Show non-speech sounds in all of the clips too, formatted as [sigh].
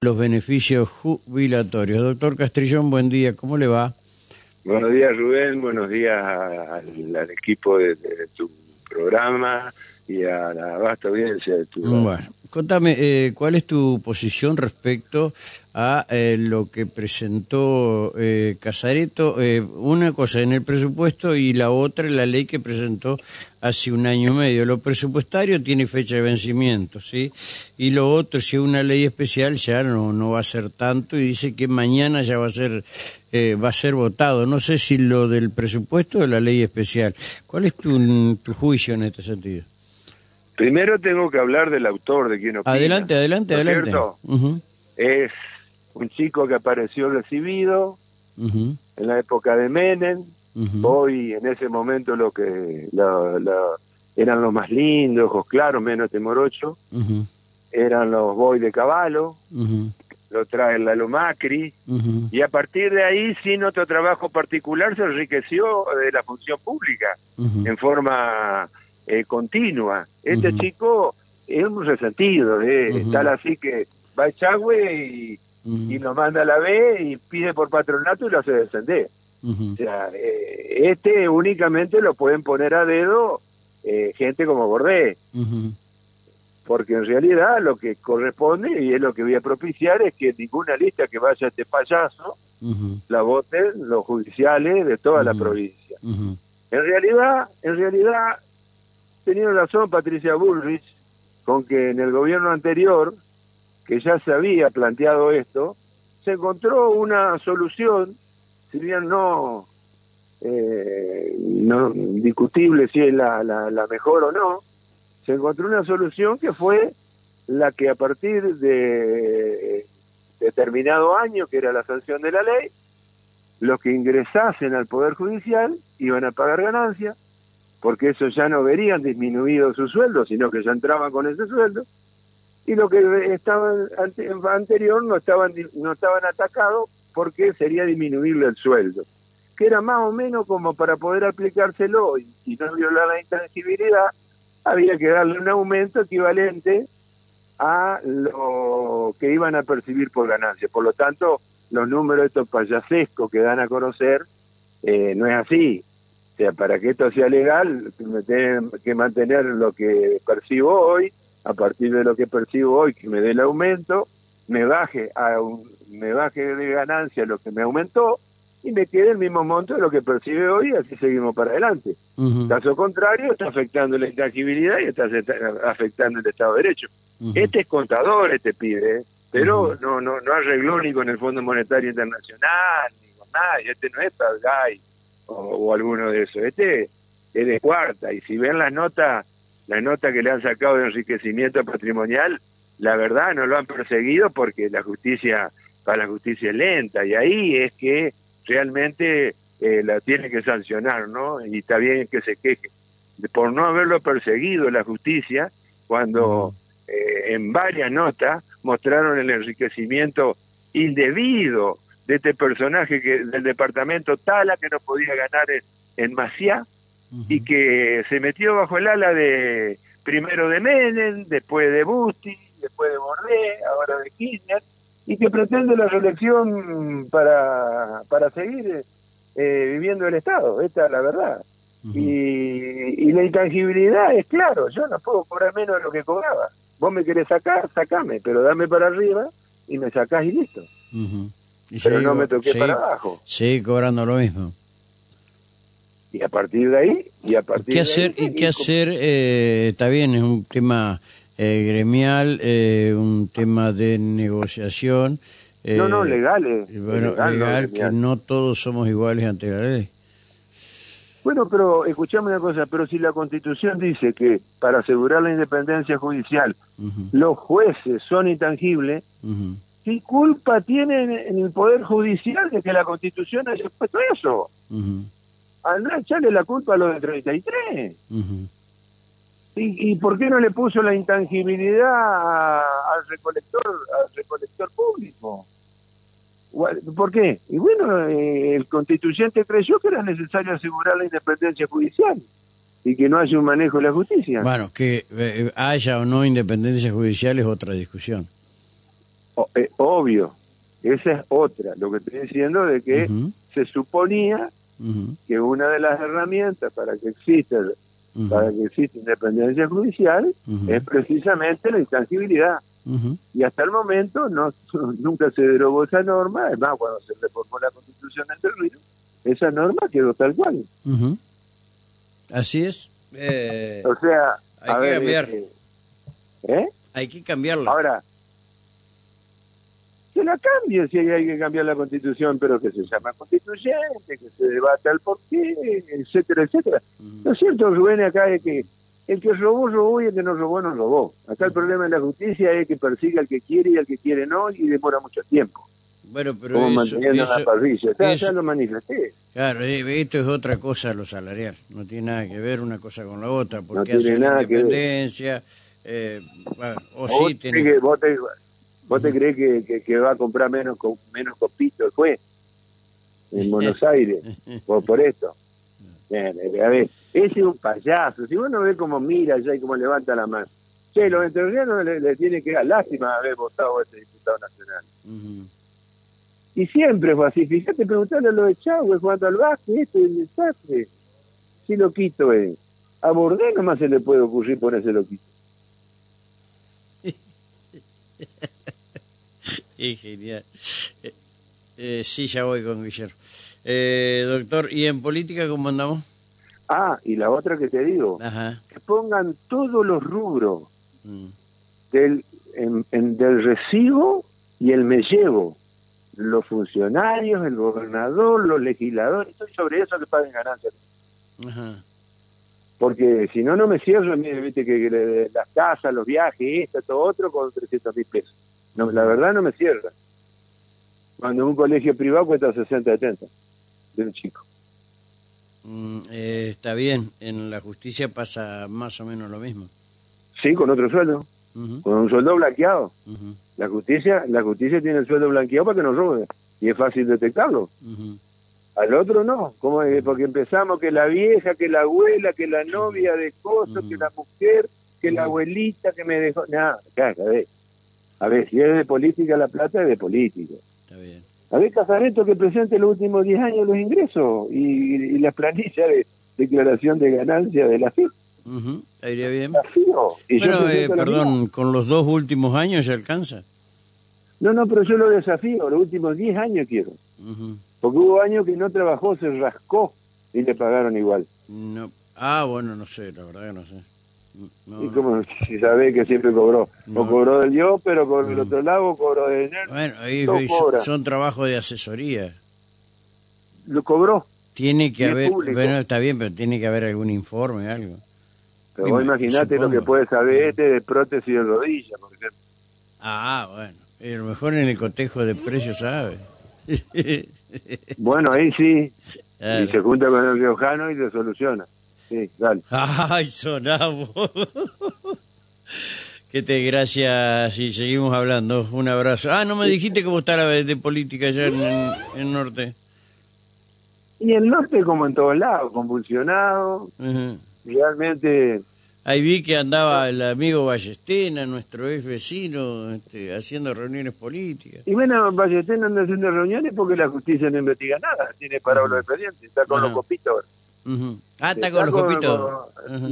los beneficios jubilatorios. Doctor Castrillón, buen día, ¿cómo le va? Buenos días, Rubén, buenos días al, equipo de, tu programa y a la vasta audiencia de tu... Bueno, contame, eh, ¿cuál es tu posición respecto a eh, lo que presentó eh, Casareto? Eh, una cosa en el presupuesto y la otra en la ley que presentó hace un año y medio. Lo presupuestario tiene fecha de vencimiento, ¿sí? Y lo otro, si es una ley especial, ya no, no va a ser tanto y dice que mañana ya va a ser va a ser votado. No sé si lo del presupuesto o la ley especial. ¿Cuál es tu, tu juicio en este sentido? Primero tengo que hablar del autor, de quien opina. Adelante, adelante, adelante. Es un chico que apareció recibido en la época de Menem. Hoy, en ese momento, lo que eran los más lindos, ojos claros, menos este morocho. Eran los boy de caballo. Lo trae la Macri. Y a partir de ahí, sin otro trabajo particular, se enriqueció de la función pública en forma eh, continua. Este chico es un resentido, eh, tal así que va a Echagüe y, y lo manda a la B y pide por patronato y lo hace descender. O sea, eh, este únicamente lo pueden poner a dedo eh, gente como Bordé. Porque en realidad lo que corresponde, y es lo que voy a propiciar, es que ninguna lista que vaya a este payaso la voten los judiciales de toda la provincia. En realidad, en realidad tenido razón Patricia Bullrich con que en el gobierno anterior, que ya se había planteado esto, se encontró una solución, si bien no, eh, no discutible si es la, la, mejor o no, se encontró una solución que fue la que a partir de determinado año, que era la sanción de la ley, los que ingresasen al Poder Judicial iban a pagar ganancias, porque eso ya no verían disminuido su sueldo, sino que ya entraban con ese sueldo, y lo que estaban anterior no estaban, no estaban atacados porque sería disminuirle el sueldo, que era más o menos como para poder aplicárselo y, y no violar la intangibilidad, había que darle un aumento equivalente a lo que iban a percibir por ganancia. Por lo tanto, los números estos payasescos que dan a conocer eh, no es así sea, para que esto sea legal, me tienen que mantener lo que percibo hoy, a partir de lo que percibo hoy, que me dé el aumento, me baje a un, me baje de ganancia lo que me aumentó y me quede el mismo monto de lo que percibe hoy y así seguimos para adelante. Caso contrario, está afectando la intangibilidad y está afectando el Estado de Derecho. Este es contador, este pide, ¿eh? pero no, no, no arregló ni con el Fondo Monetario Internacional, ni con nadie, este no es Palgay o, alguno de esos. Este es de cuarta y si ven la nota, la nota que le han sacado de enriquecimiento patrimonial, la verdad no lo han perseguido porque la justicia, para la justicia es lenta y ahí es que realmente eh, la tiene que sancionar, ¿no? Y está bien que se queje. Por no haberlo perseguido la justicia, cuando eh, en varias notas mostraron el enriquecimiento indebido de este personaje que del departamento Tala que no podía ganar en, en Maciá y que se metió bajo el ala de primero de Menem, después de Busti, después de Bordé, ahora de Kirchner y que pretende la reelección para, para seguir eh, viviendo el Estado, esta es la verdad. y, y, la intangibilidad es claro, yo no puedo cobrar menos de lo que cobraba. Vos me querés sacar, sacame, pero dame para arriba y me sacás y listo pero no me toqué para abajo. Sí, cobrando lo mismo. Y a partir de ahí, y a partir ¿Qué hacer, ¿Y qué hacer? Eh, está bien, es un tema eh, gremial, eh, un tema de negociación. no, no, legal. bueno, legal, que no todos somos iguales ante la ley. Bueno, pero escuchame una cosa, pero si la Constitución dice que para asegurar la independencia judicial los jueces son intangibles, ¿Qué culpa tienen en el Poder Judicial de que la Constitución haya puesto eso? Uh echarle la culpa a lo de 33. ¿Y, ¿Y por qué no le puso la intangibilidad al recolector, al recolector público? ¿Por qué? Y bueno, eh, el constituyente creyó que era necesario asegurar la independencia judicial y que no haya un manejo de la justicia. Bueno, que eh, haya o no independencia judicial es otra discusión. Eh, obvio, esa es otra. Lo que estoy diciendo de que se suponía que una de las herramientas para que exista para que exista independencia judicial es precisamente la intangibilidad. Y hasta el momento no [laughs] nunca se derogó esa norma, además cuando se reformó la Constitución del Río, esa norma quedó tal cual. Así es. Eh, o sea, hay que cambiar. Este, ¿eh? Hay que cambiarla. Ahora, que la cambie si hay que cambiar la constitución, pero que se llama constituyente, que se debata el porqué, etcétera, etcétera. Lo cierto, Rubén, acá es que el que robó, robó y el que no robó, no robó. Acá el problema de la justicia es que persigue al que quiere y al que quiere no y demora mucho tiempo. Bueno, pero Como eso, la parrilla. Ya, lo manifesté. Claro, eh, esto es otra cosa lo salarial. No tiene nada que ver una cosa con la otra. Porque no hace la independencia. Eh, o sí tiene... ¿Vos te crees que, que, va a comprar menos menos copito el juez en Buenos Aires [laughs] por, por esto? A ver, ese es un payaso. Si vos no ves cómo mira ya y cómo levanta la mano. Che, los entrerrianos le, le tiene que dar lástima haber votado a ese diputado nacional. Y siempre fue así. Fíjate, preguntarle a lo de Chávez, jugando al básquet, este es el desastre. Si loquito es. A Bordé nomás se le puede ocurrir ponerse loquito. [laughs] [laughs] y genial. Eh, eh, sí, ya voy con Guillermo. Eh, doctor, ¿y en política cómo andamos? Ah, y la otra que te digo, que pongan todos los rubros mm. del, en, del recibo y el me llevo. Los funcionarios, el gobernador, los legisladores, estoy sobre eso que paguen ganancias. Porque si no, no me cierro, viste que, las casas, los viajes, esto, todo otro, con 300 mil pesos. No, la verdad no me cierra. Cuando un colegio privado cuesta 60, 70 de un chico. Mm, eh, está bien, en la justicia pasa más o menos lo mismo. Sí, con otro sueldo, con un sueldo blanqueado. La justicia la justicia tiene el sueldo blanqueado para que no robe y es fácil detectarlo. Al otro no, como porque empezamos que la vieja, que la abuela, que la novia de cosas, que la mujer, que la abuelita que me dejó, nada, claro, a ver, a ver, si es de política la plata, es de política. Está bien. A ver, Casareto que presente los últimos 10 años los ingresos y, y la planilla de declaración de ganancia de la FIP. Uh Iría bien. pero, eh, perdón, ¿con los dos últimos años ya alcanza? No, no, pero yo lo desafío, los últimos 10 años quiero. Porque hubo años que no trabajó, se rascó y le pagaron igual. No. Ah, bueno, no sé, la verdad que no sé y como si sabe que siempre cobró. No. O cobró del yo, pero por el otro lado cobró de enero. Bueno, ahí son trabajos de asesoría. Lo cobró. Tiene que haber, bueno, está bien, pero tiene que haber algún informe, algo. Pero vos imaginate lo que puede saber este de prótesis de rodilla, por ejemplo. Ah, bueno. A lo mejor en el cotejo de precios sabe. bueno, ahí sí. [laughs] Y se junta con el riojano y se soluciona. Sí, dale. [laughs] Ay, sonamos. [laughs] Qué te gracias y seguimos hablando. Un abrazo. Ah, no me dijiste cómo está la de política allá en, el norte. Y el norte, como en todos lados, convulsionado. Realmente. Ahí vi que andaba el amigo Ballestena, nuestro ex vecino, este, haciendo reuniones políticas. Y bueno, Ballestena anda haciendo reuniones porque la justicia no investiga nada, tiene parado los expedientes, está con los copitos. Ah, está, con los copitos.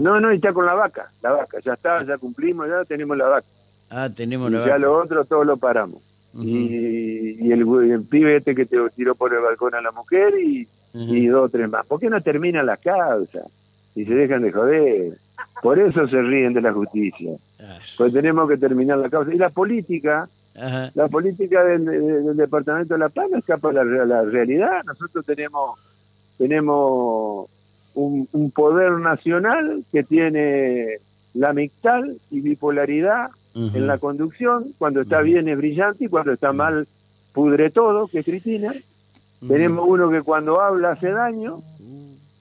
No, no, y está con la vaca, la vaca, ya está, ya cumplimos, ya tenemos la vaca. Ah, tenemos la vaca. Ya lo otro todo lo paramos. y, el, el, pibe este que te tiró por el balcón a la mujer y, y dos o tres más. ¿Por qué no termina la causa? Y se dejan de joder. Por eso se ríen de la justicia. Pues tenemos que terminar la causa. Y la política, la política del, Departamento de La Paz no escapa a la, la realidad. Nosotros tenemos tenemos un, poder nacional que tiene la mixtal y bipolaridad en la conducción, cuando está bien es brillante y cuando está mal pudre todo, que es Cristina. Tenemos uno que cuando habla hace daño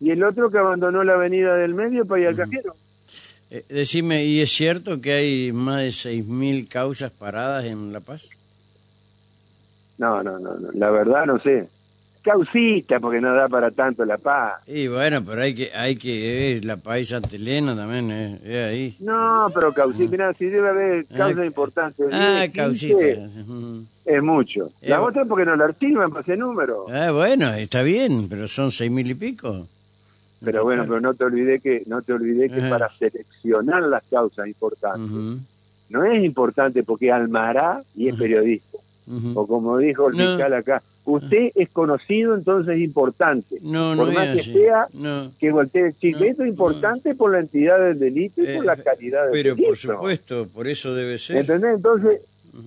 y el otro que abandonó la avenida del medio para ir al cajero. Eh, decime, ¿y es cierto que hay más de 6.000 causas paradas en La Paz? No, no, no, no, la verdad no sé. Causita, porque no da para tanto la paz. Y bueno, pero hay que, hay que, la país antelena también, es, ahí. No, pero causita, mira, si debe haber ah, causa importante. Ah, causita. Es mucho. La otra es porque no la archivan para ese número. Ah, bueno, está bien, pero son seis mil y pico. Pero bueno, pero no te olvidé que, no te olvidé que para seleccionar las causas importantes, no es importante porque Almará y es periodista. O como dijo el fiscal acá, usted es conocido, entonces es importante. No, por más que sea que voltee el chicle. Esto es importante por la entidad del delito y por eh, la calidad del pero delito. Pero por supuesto, por eso debe ser. ¿Entendés? Entonces,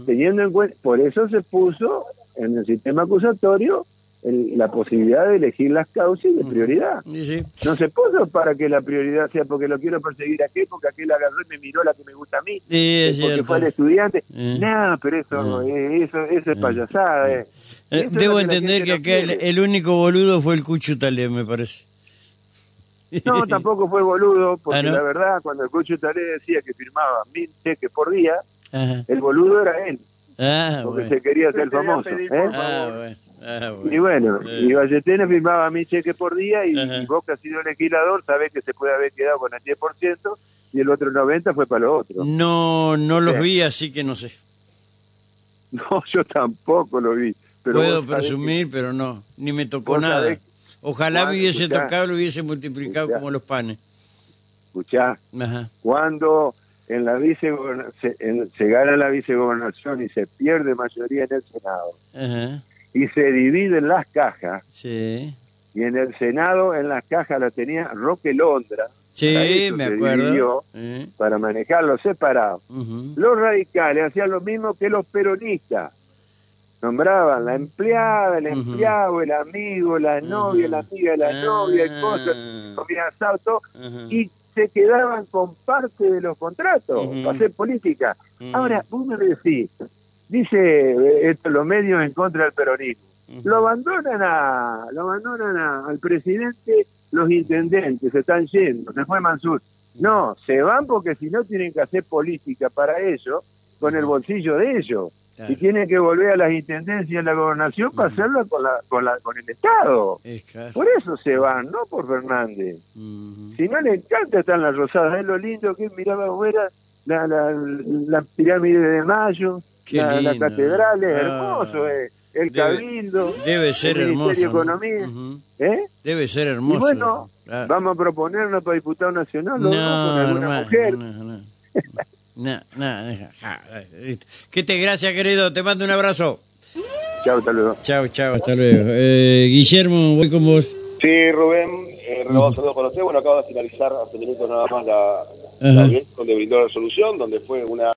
teniendo en cuenta, por eso se puso en el sistema acusatorio la posibilidad de elegir las causas de prioridad. No se puso para que la prioridad sea porque lo quiero perseguir a aquel, porque aquel agarró y me miró la que me gusta a mí, porque fue el estudiante. No, pero eso, eh, eso, eso es payasada. Eh. Eh, debo entender que aquel, el único boludo fue el Cucho Talé, me parece. No, [laughs] tampoco fue boludo, porque ah, la verdad, cuando el Cucho Talé decía que firmaba mil cheques por día, el boludo era él. Ah, porque se quería hacer famoso. Ah, Ah, y bueno, eh. y Valletena firmaba mi cheque por día y, y vos que has sido legislador sabés que se puede haber quedado con el 10% y el otro 90% fue para lo otro. No, no los vi, así que no sé. [laughs] No, yo tampoco lo vi. Pero Puedo presumir, pero no, ni me tocó nada. Ojalá me hubiese tocado, lo hubiese multiplicado como los panes. Escuchá, cuando en la vice se, se, gana la vicegobernación y se pierde mayoría en el Senado, Ajá y se dividen las cajas. Sí. Y en el Senado, en las cajas la tenía Roque Londra. Sí, me acuerdo. Para manejarlo separado. Los radicales hacían lo mismo que los peronistas. Nombraban la empleada, el empleado, el amigo, la novia, la amiga de la novia, el costo, el y se quedaban con parte de los contratos para hacer política. Ahora, vos me decís, dice eh, esto, los medios en contra del peronismo. Lo abandonan a, lo abandonan al presidente los intendentes, se están yendo, se fue Mansur. No, se van porque si no tienen que hacer política para ellos, con el bolsillo de ellos. Y tienen que volver a las intendencias y a la gobernación para hacerlo con, la, con, la, con el Estado. Por eso se van, no por Fernández. Si no le encanta estar en la Rosada, es lo lindo que miraba afuera la, la, la pirámide de Mayo, la, catedral es ah. hermoso, eh. el cabildo, debe ser el Ministerio de Economía. ¿eh? Debe ser hermoso. Y bueno, vamos a proponernos para diputado nacional no, con alguna mujer. No, no, Que te gracias, querido. Te mando un abrazo. Chao, hasta luego. Chao, chao, hasta luego. Eh, Guillermo, voy con vos. Sí, Rubén, eh, un saludo para usted. Bueno, acaba de finalizar hace minutos nada más la, la donde brindó la solución, donde fue una